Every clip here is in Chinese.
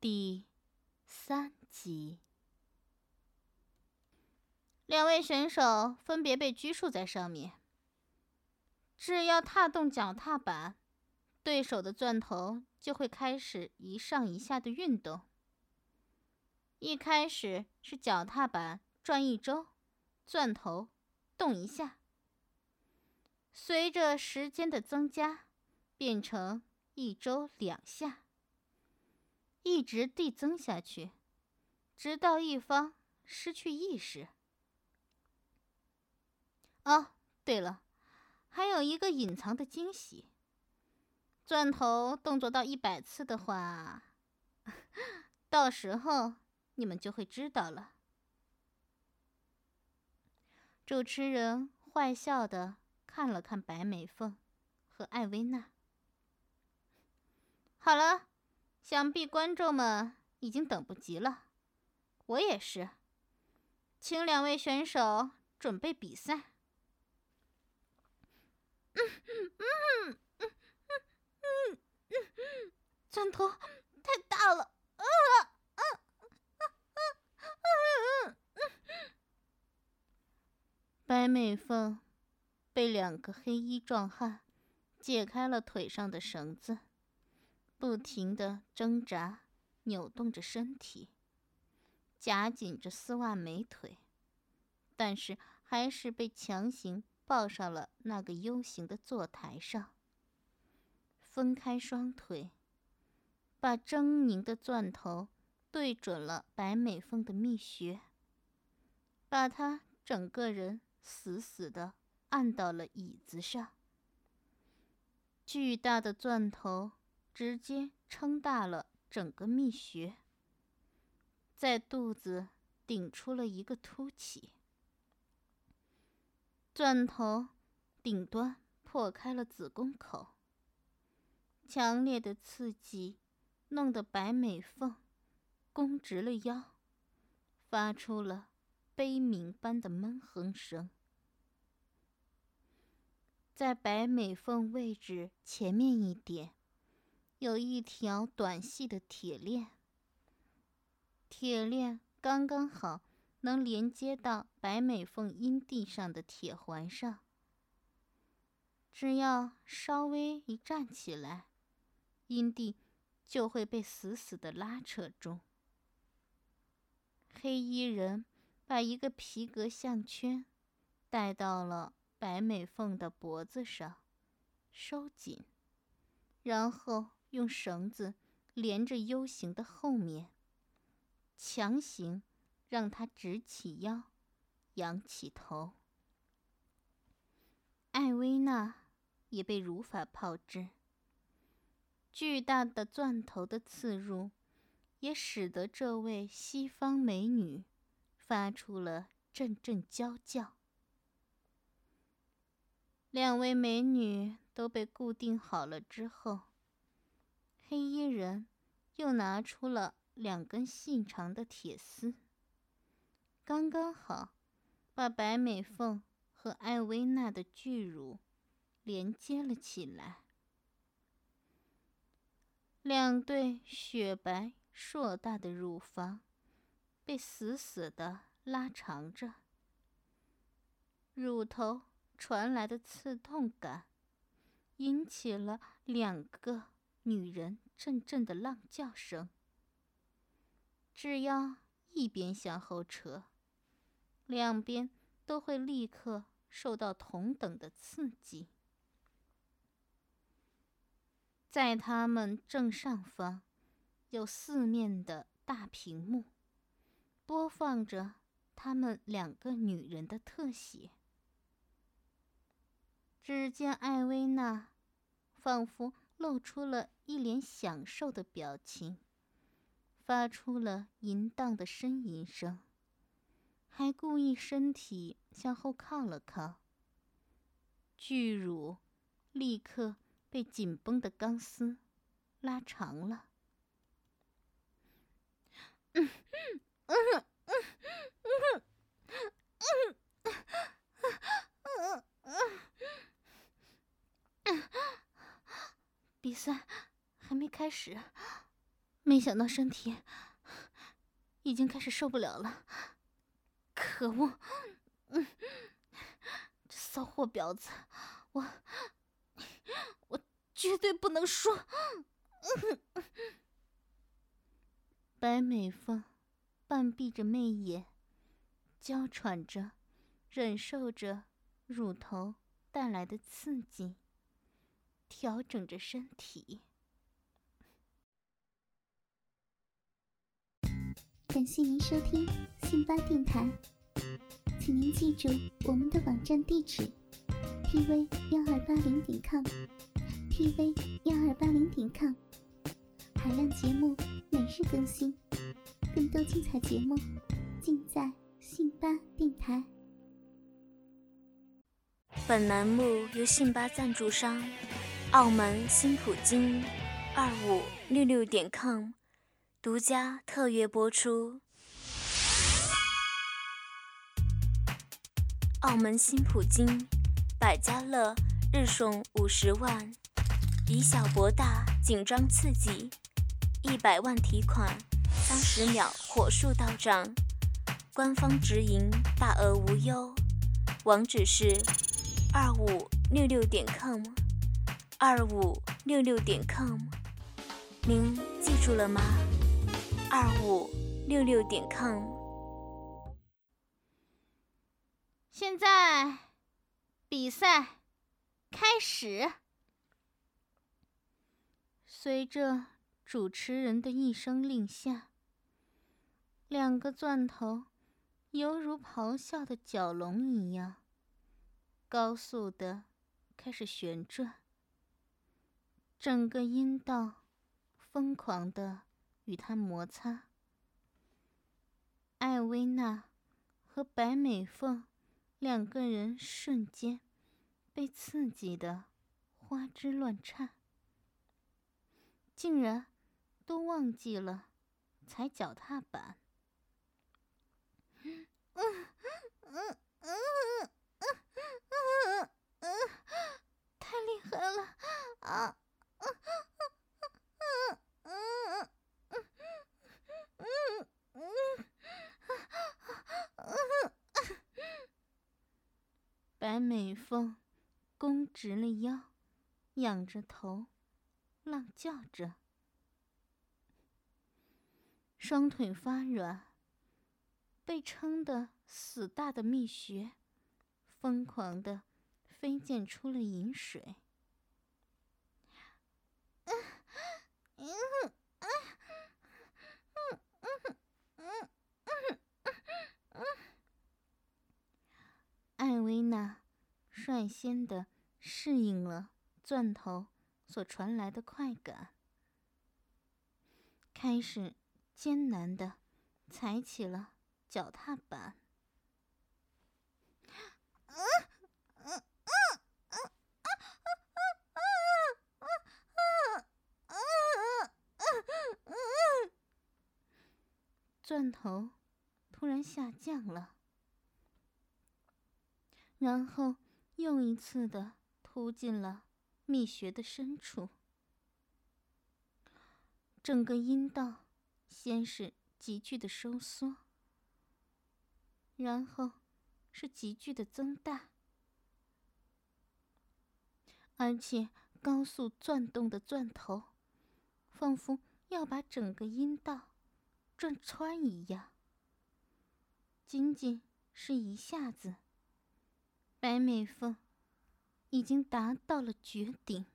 第三集，两位选手分别被拘束在上面。只要踏动脚踏板，对手的钻头就会开始一上一下的运动。一开始是脚踏板转一周，钻头动一下。随着时间的增加，变成一周两下。一直递增下去，直到一方失去意识。哦，对了，还有一个隐藏的惊喜。钻头动作到一百次的话，到时候你们就会知道了。主持人坏笑的看了看白美凤和艾薇娜。好了。想必观众们已经等不及了，我也是。请两位选手准备比赛。嗯嗯嗯嗯嗯嗯，钻头太大了，啊啊啊啊啊啊！白美凤被两个黑衣壮汉解开了腿上的绳子。不停地挣扎，扭动着身体，夹紧着丝袜美腿，但是还是被强行抱上了那个 U 型的坐台上。分开双腿，把狰狞的钻头对准了白美凤的蜜穴，把她整个人死死地按到了椅子上。巨大的钻头。直接撑大了整个蜜穴，在肚子顶出了一个凸起，钻头顶端破开了子宫口。强烈的刺激弄得白美凤弓直了腰，发出了悲鸣般的闷哼声。在白美凤位置前面一点。有一条短细的铁链，铁链刚刚好能连接到白美凤阴蒂上的铁环上。只要稍微一站起来，阴蒂就会被死死的拉扯住。黑衣人把一个皮革项圈戴到了白美凤的脖子上，收紧，然后。用绳子连着 U 型的后面，强行让他直起腰，仰起头。艾薇娜也被如法炮制。巨大的钻头的刺入，也使得这位西方美女发出了阵阵娇叫。两位美女都被固定好了之后。黑衣人又拿出了两根细长的铁丝，刚刚好把白美凤和艾薇娜的巨乳连接了起来。两对雪白硕大的乳房被死死的拉长着，乳头传来的刺痛感引起了两个。女人阵阵的浪叫声。只要一边向后扯，两边都会立刻受到同等的刺激。在他们正上方，有四面的大屏幕，播放着他们两个女人的特写。只见艾薇娜，仿佛。露出了一脸享受的表情，发出了淫荡的呻吟声，还故意身体向后靠了靠。巨乳立刻被紧绷的钢丝拉长了。比赛还没开始，没想到身体已经开始受不了了。可恶！这骚货婊子，我我绝对不能输！白美凤半闭着媚眼，娇喘着，忍受着乳头带来的刺激，调整着身体。感谢您收听信巴电台，请您记住我们的网站地址：tv 幺二八零点 com，tv 幺二八零点 com。海量节目每日更新，更多精彩节目尽在信巴电台。本栏目由信巴赞助商澳门新普京二五六六点 com 独家特约播出。澳门新普京百家乐日送五十万，以小博大，紧张刺激。一百万提款，三十秒火速到账，官方直营，大额无忧。网址是二五六六点 com，二五六六点 com，您记住了吗？二五六六点 com。现在比赛开始，随着。主持人的一声令下，两个钻头犹如咆哮的角龙一样，高速的开始旋转，整个阴道疯狂的与他摩擦。艾薇娜和白美凤两个人瞬间被刺激的花枝乱颤，竟然。都忘记了踩脚踏板，嗯嗯嗯嗯嗯嗯嗯嗯，太厉害了啊！嗯嗯嗯嗯嗯嗯嗯白美凤弓直了腰，仰着头，浪叫着。双腿发软，被撑得死大的蜜穴，疯狂的飞溅出了饮水。艾薇娜率先的适应了钻头所传来的快感，开始。艰难的踩起了脚踏板。钻头突然下降了，然后又一次的突进了蜜穴的深处，整个阴道。先是急剧的收缩，然后是急剧的增大，而且高速转动的钻头，仿佛要把整个阴道转穿一样。仅仅是一下子，白美凤已经达到了绝顶，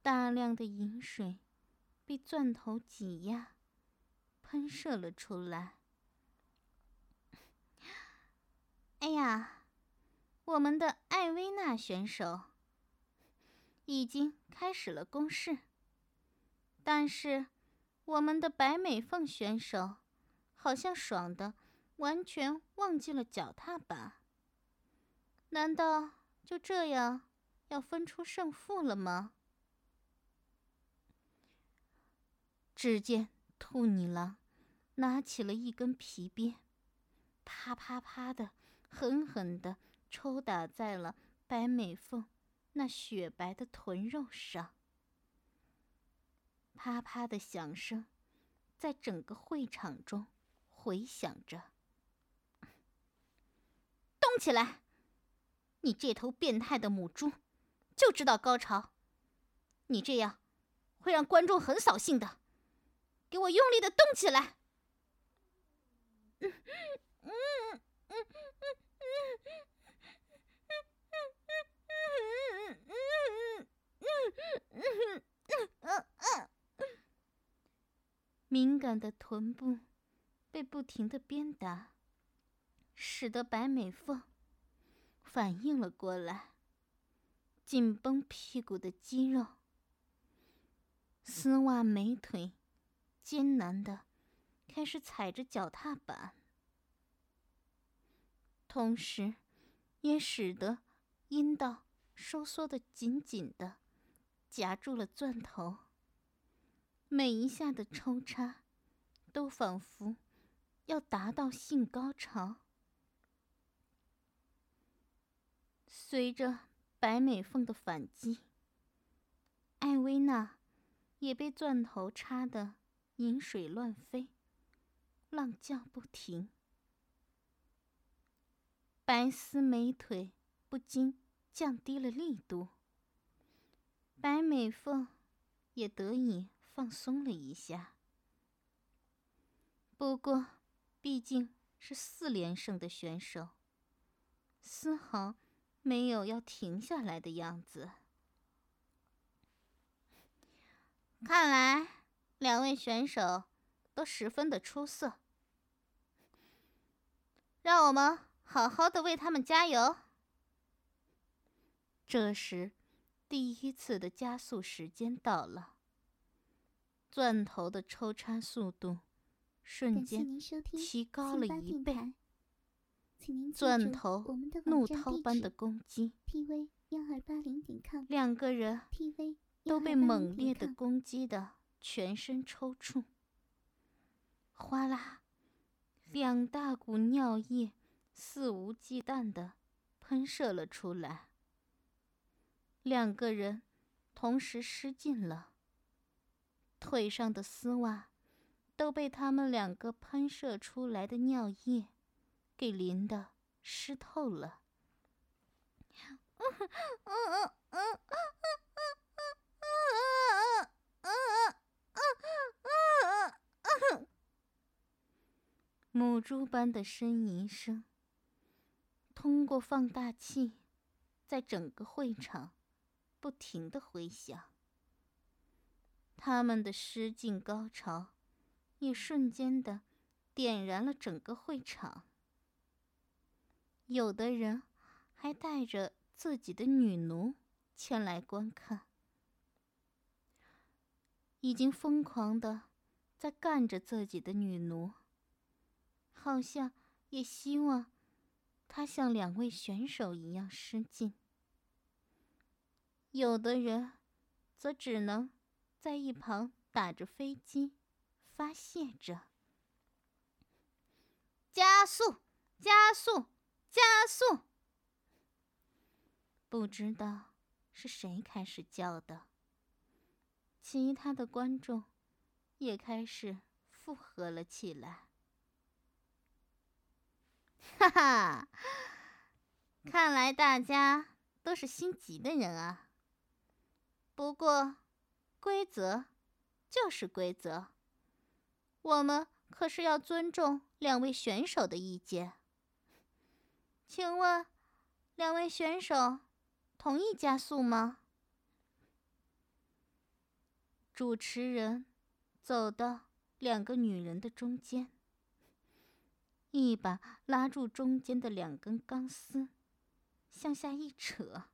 大量的饮水。被钻头挤压，喷射了出来。哎呀，我们的艾薇娜选手已经开始了攻势，但是我们的白美凤选手好像爽的完全忘记了脚踏板。难道就这样要分出胜负了吗？只见兔女郎拿起了一根皮鞭，啪啪啪的狠狠的抽打在了白美凤那雪白的臀肉上，啪啪的响声在整个会场中回响着。动起来！你这头变态的母猪，就知道高潮。你这样会让观众很扫兴的。给我用力的动起来！敏感的臀部被不停的鞭打，使得白美凤。反应了过来，紧绷屁股的肌肉，丝袜美腿，艰难的开始踩着脚踏板，同时，也使得阴道收缩的紧紧的，夹住了钻头。每一下的抽插，都仿佛要达到性高潮。随着白美凤的反击，艾薇娜也被钻头插得饮水乱飞，浪叫不停。白丝美腿不禁降低了力度，白美凤也得以放松了一下。不过，毕竟是四连胜的选手，丝毫。没有要停下来的样子。看来两位选手都十分的出色，让我们好好的为他们加油。这时，第一次的加速时间到了，钻头的抽插速度瞬间提高了一倍。钻头怒涛般的攻击，两个人都被猛烈的攻击的全身抽搐。哗啦，两大股尿液肆无忌惮的喷射了出来。两个人同时失禁了，腿上的丝袜都被他们两个喷射出来的尿液。给淋的湿透了。母猪般的呻吟声，通过放大器，在整个会场不停的回响。他们的失禁高潮，也瞬间的点燃了整个会场。有的人还带着自己的女奴前来观看，已经疯狂的在干着自己的女奴，好像也希望她像两位选手一样失禁。有的人则只能在一旁打着飞机，发泄着，加速，加速。加速！不知道是谁开始叫的，其他的观众也开始附和了起来。哈哈，看来大家都是心急的人啊。不过，规则就是规则，我们可是要尊重两位选手的意见。请问，两位选手同意加速吗？主持人走到两个女人的中间，一把拉住中间的两根钢丝，向下一扯。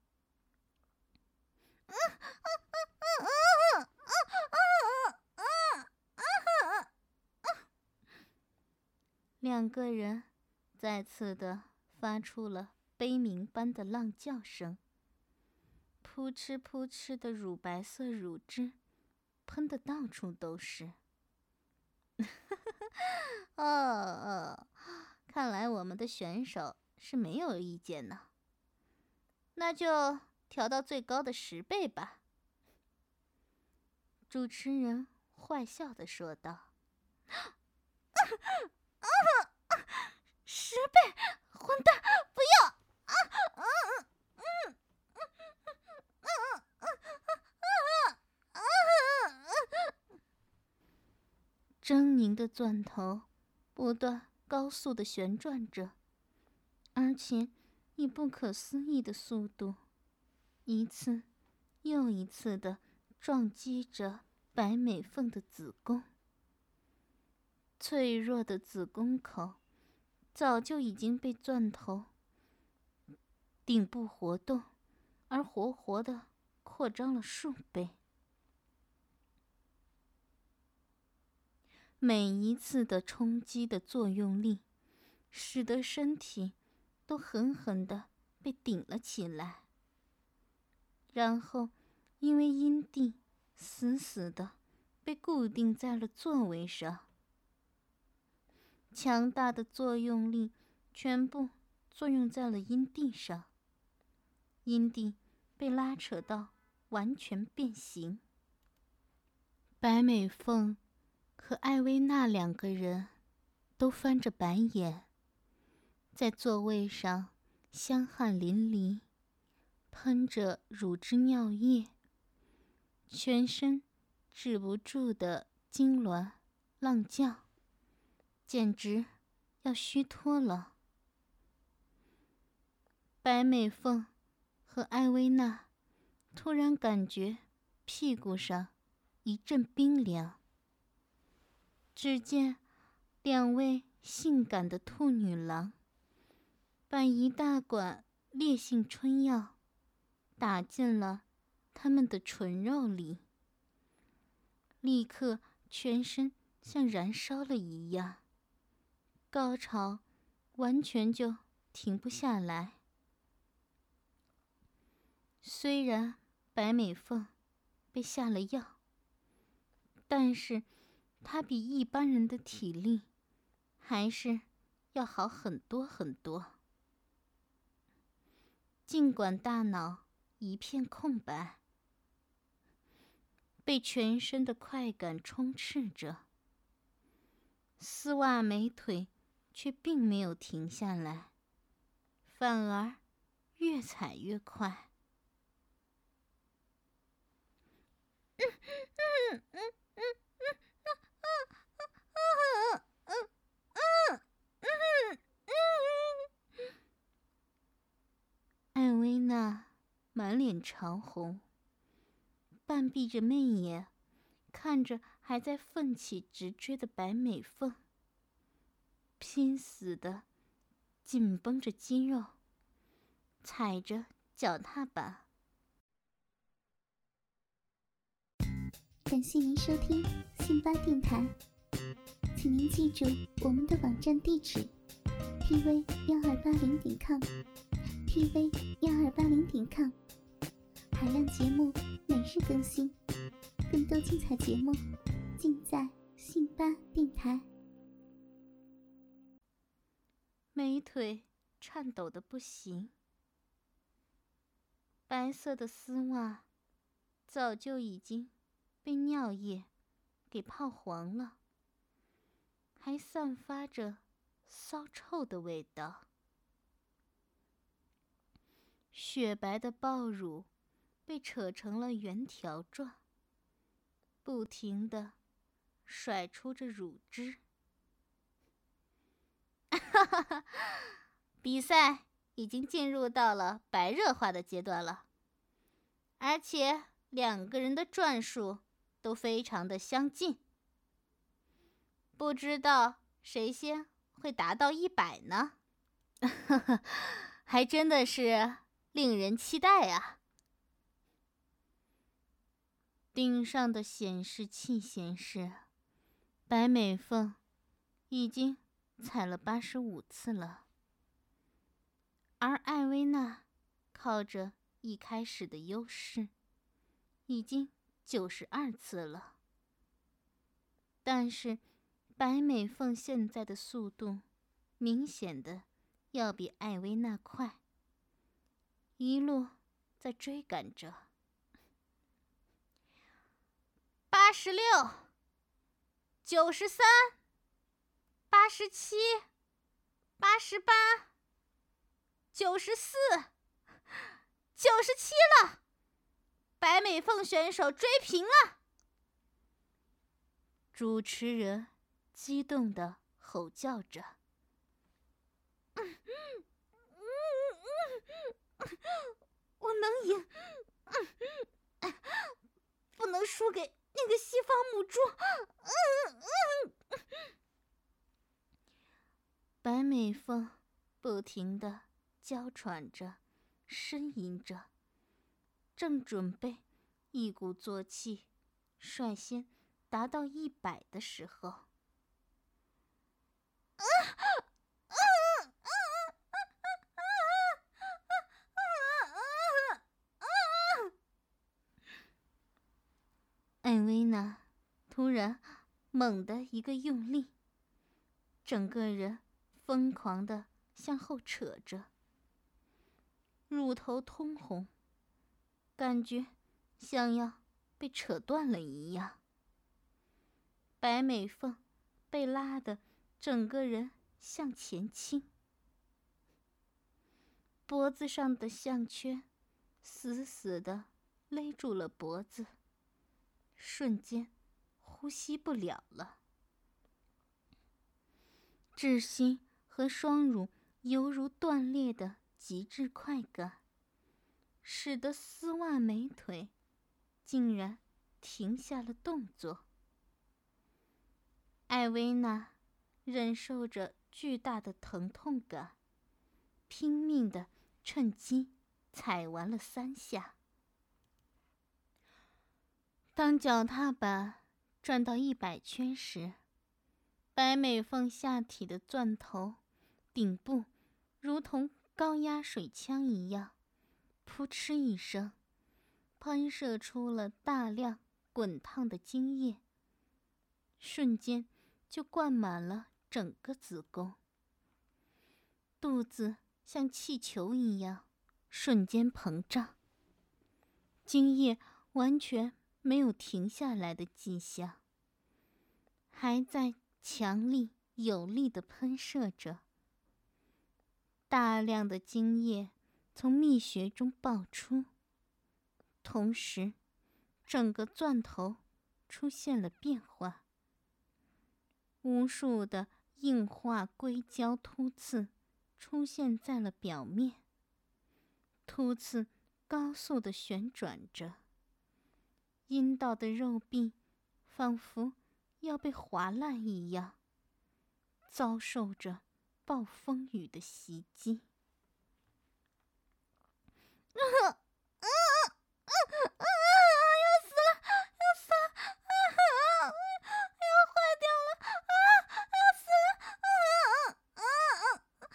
两个人再次的发出了悲鸣般的浪叫声，扑哧扑哧的乳白色乳汁喷的到处都是。哦哦，看来我们的选手是没有意见呢，那就调到最高的十倍吧。主持人坏笑的说道：“十倍，混蛋，不要！”狰狞的钻头不断高速的旋转着，而且以不可思议的速度，一次又一次的撞击着白美凤的子宫。脆弱的子宫口早就已经被钻头顶部活动，而活活的扩张了数倍。每一次的冲击的作用力，使得身体都狠狠的被顶了起来。然后，因为阴蒂死死的被固定在了座位上，强大的作用力全部作用在了阴蒂上，阴蒂被拉扯到完全变形。白美凤。和艾薇娜两个人都翻着白眼，在座位上香汗淋漓，喷着乳汁尿液，全身止不住的痉挛浪叫，简直要虚脱了。白美凤和艾薇娜突然感觉屁股上一阵冰凉。只见两位性感的兔女郎把一大管烈性春药打进了他们的唇肉里，立刻全身像燃烧了一样，高潮完全就停不下来。虽然白美凤被下了药，但是。他比一般人的体力还是要好很多很多。尽管大脑一片空白，被全身的快感充斥着，丝袜美腿却并没有停下来，反而越踩越快。嗯嗯嗯。艾薇娜满脸潮红，半闭着媚眼，看着还在奋起直追的白美凤，拼死的紧绷着肌肉，踩着脚踏板。感谢您收听信巴电台，请您记住我们的网站地址：tv 幺二八零点 com，tv 幺二八零点 com。海量节目每日更新，更多精彩节目尽在信巴电台。美腿颤抖的不行，白色的丝袜早就已经。被尿液给泡黄了，还散发着骚臭的味道。雪白的爆乳被扯成了圆条状，不停的甩出着乳汁。哈哈哈！比赛已经进入到了白热化的阶段了，而且两个人的转数。都非常的相近，不知道谁先会达到一百呢？还真的是令人期待啊！顶上的显示器显示，白美凤已经踩了八十五次了，而艾薇娜靠着一开始的优势，已经九十二次了。但是，白美凤现在的速度，明显的要比艾薇娜快，一路在追赶着。八十六，九十三，八十七，八十八，九十四，九十七了！白美凤选手追平了！主持人激动的吼叫着：“ 我能赢，不能输给。”那个西方母猪，嗯嗯，白美凤不停的娇喘着，呻吟着，正准备一鼓作气，率先达到一百的时候，艾薇娜突然猛地一个用力，整个人疯狂的向后扯着，乳头通红，感觉像要被扯断了一样。白美凤被拉的整个人向前倾，脖子上的项圈死死的勒住了脖子。瞬间，呼吸不了了。窒息和双乳犹如断裂的极致快感，使得丝袜美腿竟然停下了动作。艾薇娜忍受着巨大的疼痛感，拼命的趁机踩完了三下。当脚踏板转到一百圈时，白美凤下体的钻头顶部如同高压水枪一样，扑哧一声，喷射出了大量滚烫的精液，瞬间就灌满了整个子宫。肚子像气球一样瞬间膨胀，精液完全。没有停下来的迹象，还在强力有力的喷射着。大量的精液从蜜穴中爆出，同时，整个钻头出现了变化。无数的硬化硅胶突刺出现在了表面，突刺高速的旋转着。阴道的肉壁仿佛要被划烂一样，遭受着暴风雨的袭击。啊啊啊啊啊！要死了，要死了！啊要坏掉了！啊，要死了！啊啊啊啊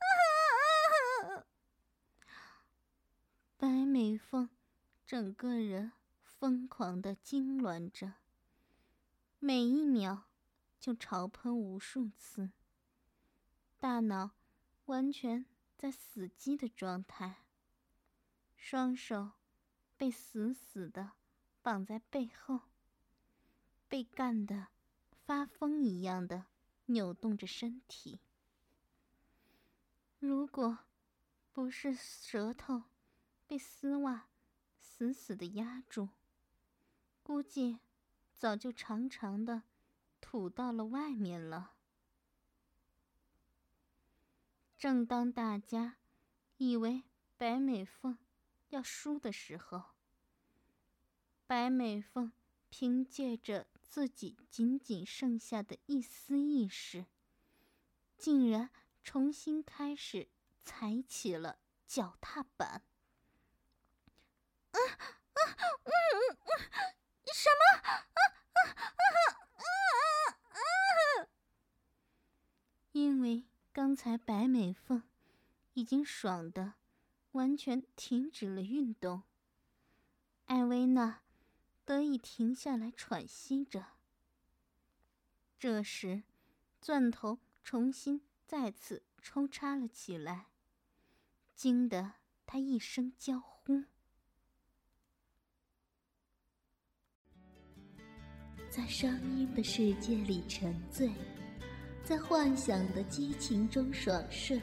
啊啊！白美凤。整个人疯狂的痉挛着，每一秒就潮喷无数次，大脑完全在死机的状态，双手被死死的绑在背后，被干的发疯一样的扭动着身体。如果不是舌头被丝袜。死死的压住，估计早就长长的吐到了外面了。正当大家以为白美凤要输的时候，白美凤凭借着自己仅仅剩下的一丝意识，竟然重新开始踩起了脚踏板。啊啊嗯嗯什么？啊啊啊啊啊啊！因为！刚才白美凤已经爽的完全停止了运动，艾薇娜得以停下来喘息着。这时，钻头重新再次抽插了起来，惊得她一声娇呼。在声音的世界里沉醉，在幻想的激情中爽顺，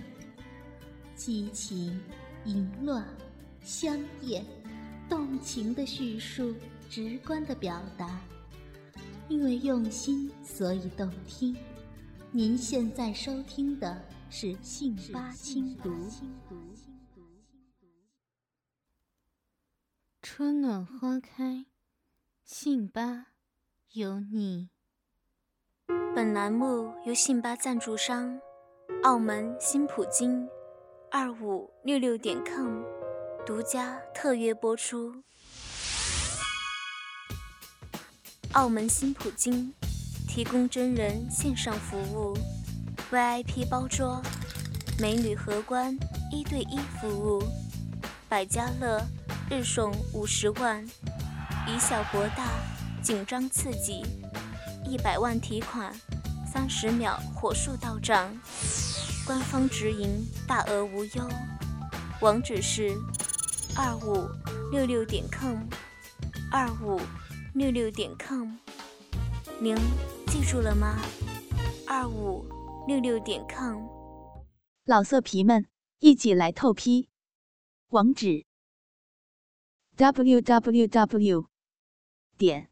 激情、淫乱、香艳、动情的叙述，直观的表达。因为用心，所以动听。您现在收听的是《信八轻读》。春暖花开，信八。有你。本栏目由信吧赞助商澳门新普京二五六六点 com 独家特约播出。澳门新普京提供真人线上服务，VIP 包桌，美女荷官一对一服务，百家乐日送五十万，以小博大。紧张刺激，一百万提款，三十秒火速到账，官方直营，大额无忧。网址是二五六六点 com，二五六六点 com，您记住了吗？二五六六点 com。老色皮们，一起来透批！网址：www. 点。